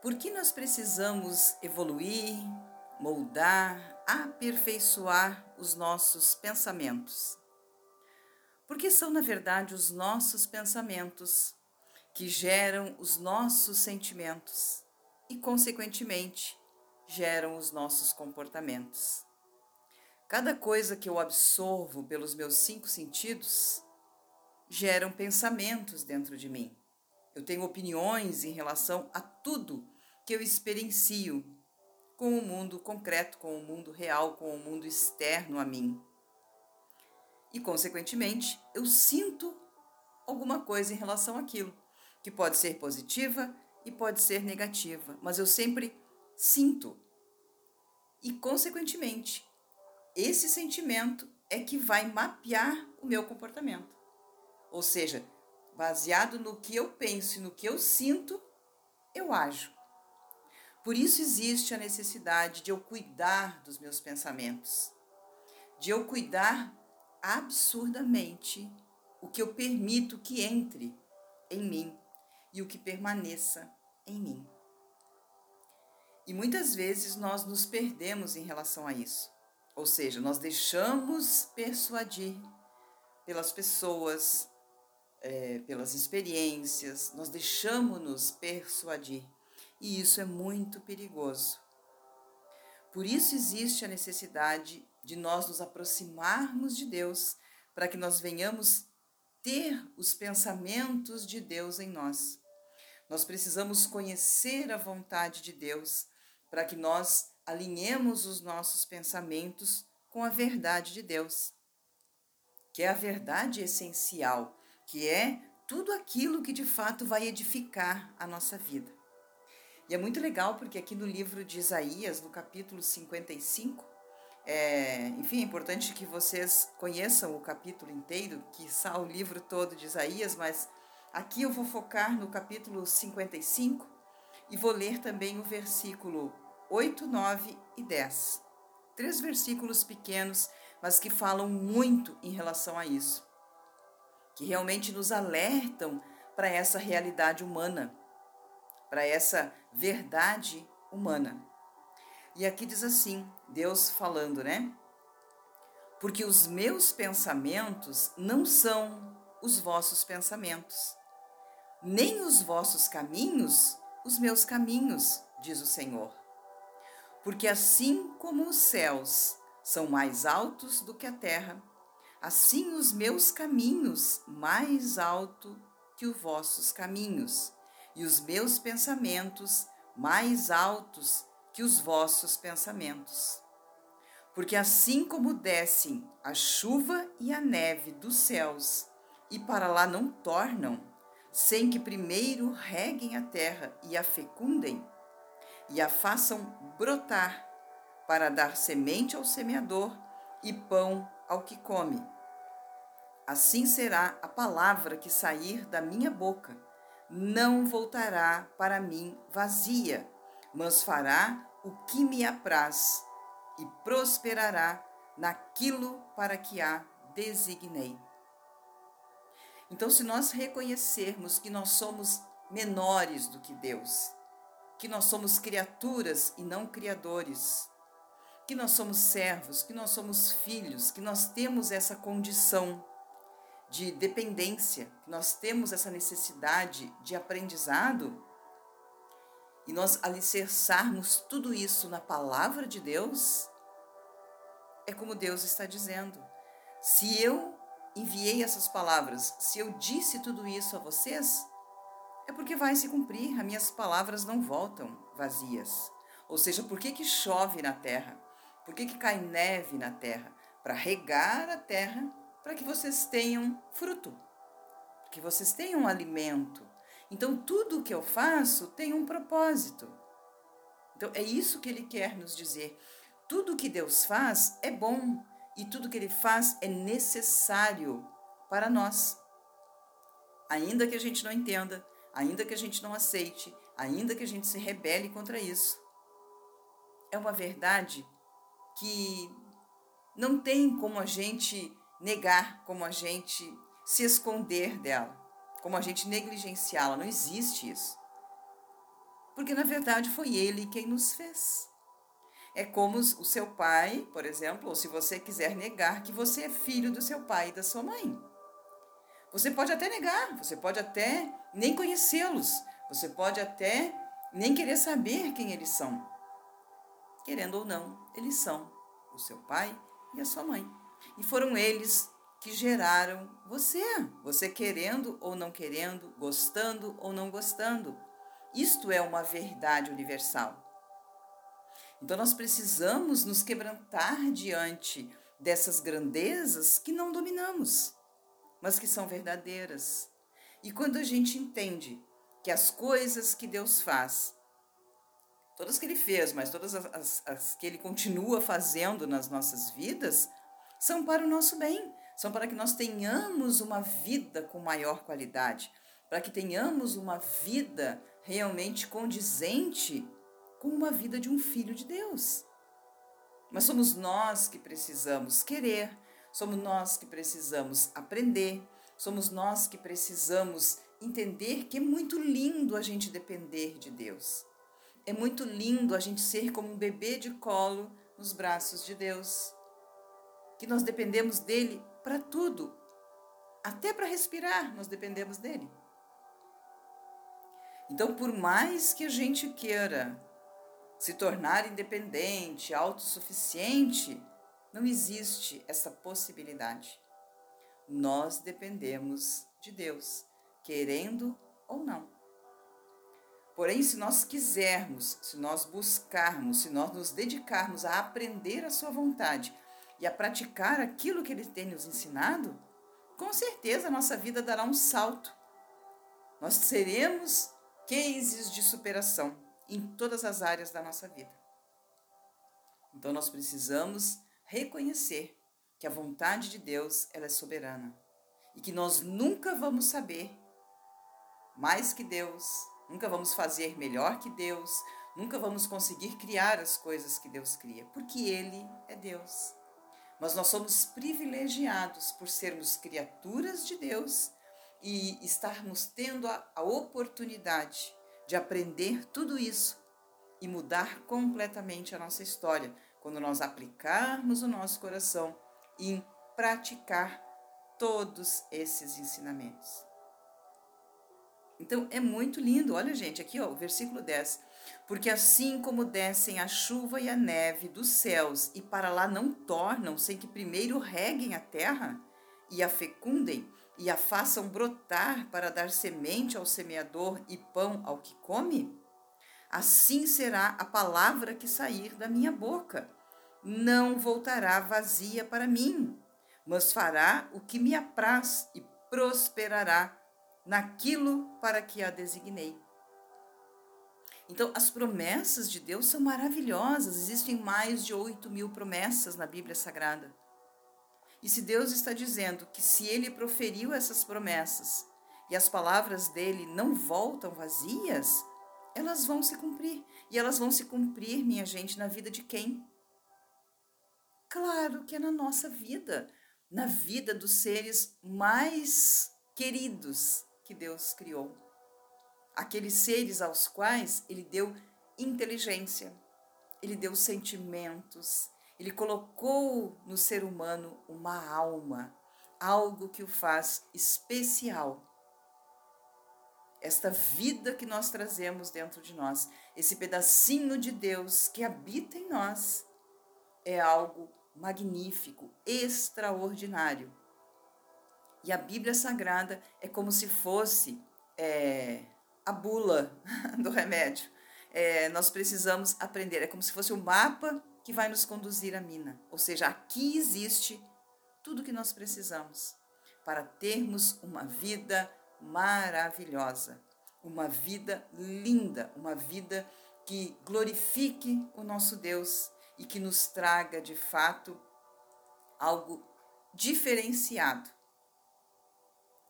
Por que nós precisamos evoluir, moldar, aperfeiçoar os nossos pensamentos? Porque são, na verdade, os nossos pensamentos que geram os nossos sentimentos e, consequentemente, geram os nossos comportamentos. Cada coisa que eu absorvo pelos meus cinco sentidos geram pensamentos dentro de mim. Eu tenho opiniões em relação a tudo que eu experiencio com o mundo concreto, com o mundo real, com o mundo externo a mim. E, consequentemente, eu sinto alguma coisa em relação àquilo, que pode ser positiva e pode ser negativa, mas eu sempre sinto. E, consequentemente, esse sentimento é que vai mapear o meu comportamento. Ou seja, baseado no que eu penso e no que eu sinto, eu ajo. Por isso existe a necessidade de eu cuidar dos meus pensamentos, de eu cuidar absurdamente o que eu permito que entre em mim e o que permaneça em mim. E muitas vezes nós nos perdemos em relação a isso. Ou seja, nós deixamos persuadir pelas pessoas, é, pelas experiências, nós deixamos-nos persuadir. E isso é muito perigoso. Por isso existe a necessidade de nós nos aproximarmos de Deus, para que nós venhamos ter os pensamentos de Deus em nós. Nós precisamos conhecer a vontade de Deus para que nós alinhemos os nossos pensamentos com a verdade de Deus, que é a verdade essencial, que é tudo aquilo que de fato vai edificar a nossa vida. E é muito legal porque aqui no livro de Isaías, no capítulo 55, é, enfim, é importante que vocês conheçam o capítulo inteiro, que o livro todo de Isaías, mas aqui eu vou focar no capítulo 55 e vou ler também o versículo 8, 9 e 10. Três versículos pequenos, mas que falam muito em relação a isso, que realmente nos alertam para essa realidade humana, para essa verdade humana. E aqui diz assim, Deus falando, né? Porque os meus pensamentos não são os vossos pensamentos, nem os vossos caminhos os meus caminhos, diz o Senhor. Porque assim como os céus são mais altos do que a terra, assim os meus caminhos mais alto que os vossos caminhos, e os meus pensamentos mais altos que os vossos pensamentos. Porque assim como descem a chuva e a neve dos céus, e para lá não tornam, sem que primeiro reguem a terra e a fecundem, e a façam brotar, para dar semente ao semeador e pão ao que come. Assim será a palavra que sair da minha boca. Não voltará para mim vazia, mas fará o que me apraz e prosperará naquilo para que a designei. Então, se nós reconhecermos que nós somos menores do que Deus, que nós somos criaturas e não criadores, que nós somos servos, que nós somos filhos, que nós temos essa condição de dependência, que nós temos essa necessidade de aprendizado, e nós alicerçarmos tudo isso na palavra de Deus, é como Deus está dizendo. Se eu enviei essas palavras, se eu disse tudo isso a vocês, é porque vai se cumprir, as minhas palavras não voltam vazias. Ou seja, por que, que chove na terra? Por que, que cai neve na terra? Para regar a terra, para que vocês tenham fruto, que vocês tenham alimento. Então, tudo o que eu faço tem um propósito. Então, é isso que ele quer nos dizer. Tudo que Deus faz é bom e tudo que ele faz é necessário para nós. Ainda que a gente não entenda, ainda que a gente não aceite, ainda que a gente se rebele contra isso. É uma verdade que não tem como a gente negar, como a gente se esconder dela, como a gente negligenciá-la. Não existe isso. porque na verdade foi Ele quem nos fez. É como o seu pai, por exemplo, ou se você quiser negar que você é filho do seu pai e da sua mãe. Você pode até negar, você pode até nem conhecê-los, você pode até nem querer saber quem eles são. Querendo ou não, eles são o seu pai e a sua mãe. E foram eles que geraram você, você querendo ou não querendo, gostando ou não gostando. Isto é uma verdade universal. Então nós precisamos nos quebrantar diante dessas grandezas que não dominamos, mas que são verdadeiras. E quando a gente entende que as coisas que Deus faz, todas que Ele fez, mas todas as, as, que Ele continua fazendo nas nossas vidas, são para o nosso bem, são para que nós tenhamos uma vida com maior qualidade, para que tenhamos uma vida realmente condizente com uma vida de um filho de Deus. Mas somos nós que precisamos querer, somos nós que precisamos aprender, somos nós que precisamos entender que é muito lindo a gente depender de Deus. É muito lindo a gente ser como um bebê de colo nos braços de Deus. Que nós dependemos dele para tudo. Até para respirar, nós dependemos dele. Então, por mais que a gente queira se tornar independente, autossuficiente, não existe essa possibilidade. Nós dependemos de Deus, querendo ou não. Porém, se nós quisermos, se nós buscarmos, se nós nos dedicarmos a aprender a Sua vontade e a praticar aquilo que Ele tem nos ensinado, com certeza a nossa vida dará um salto. Nós seremos cases de superação em todas as áreas da nossa vida. Então nós precisamos reconhecer que a vontade de Deus ela é soberana e que nós nunca vamos saber mais que Deus, nunca vamos fazer melhor que Deus, nunca vamos conseguir criar as coisas que Deus cria, porque Ele é Deus. Mas nós somos privilegiados por sermos criaturas de Deus e estarmos tendo a, a oportunidade de aprender tudo isso e mudar completamente a nossa história quando nós aplicarmos o nosso coração em praticar todos esses ensinamentos. Então é muito lindo, olha gente, aqui ó, o versículo 10. Porque assim como descem a chuva e a neve dos céus e para lá não tornam sem que primeiro reguem a terra e a fecundem e a façam brotar para dar semente ao semeador e pão ao que come? Assim será a palavra que sair da minha boca. Não voltará vazia para mim, mas fará o que me apraz e prosperará naquilo para que a designei. Então, as promessas de Deus são maravilhosas. Existem mais de 8 mil promessas na Bíblia Sagrada. E se Deus está dizendo que se ele proferiu essas promessas e as palavras dele não voltam vazias, elas vão se cumprir. E elas vão se cumprir, minha gente, na vida de quem? Claro que é na nossa vida, na vida dos seres mais queridos que Deus criou. Aqueles seres aos quais ele deu inteligência, ele deu sentimentos, ele colocou no ser humano uma alma, algo que o faz especial. Esta vida que nós trazemos dentro de nós, esse pedacinho de Deus que habita em nós, é algo magnífico, extraordinário. E a Bíblia Sagrada é como se fosse é, a bula do remédio. É, nós precisamos aprender, é como se fosse o mapa que vai nos conduzir à mina. Ou seja, aqui existe tudo que nós precisamos para termos uma vida maravilhosa, uma vida linda, uma vida que glorifique o nosso Deus e que nos traga de fato algo diferenciado.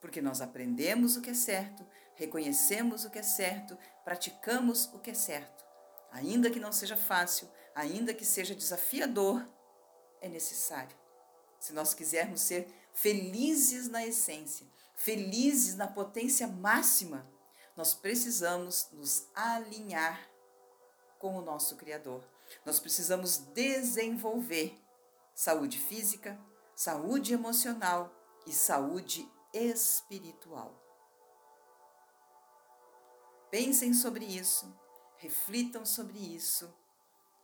Porque nós aprendemos o que é certo, reconhecemos o que é certo, praticamos o que é certo. Ainda que não seja fácil, ainda que seja desafiador, é necessário. Se nós quisermos ser felizes na essência, felizes na potência máxima, nós precisamos nos alinhar com o nosso Criador. Nós precisamos desenvolver saúde física, saúde emocional e saúde espiritual. Pensem sobre isso, reflitam sobre isso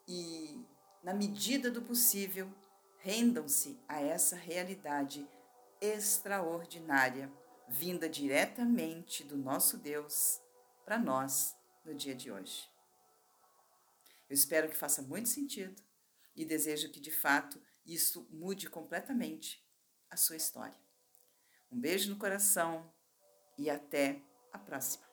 e, na medida do possível, rendam-se a essa realidade extraordinária, vinda diretamente do nosso Deus para nós no dia de hoje. Eu espero que faça muito sentido e desejo que, de fato, isso mude completamente a sua história. Um beijo no coração e até a próxima.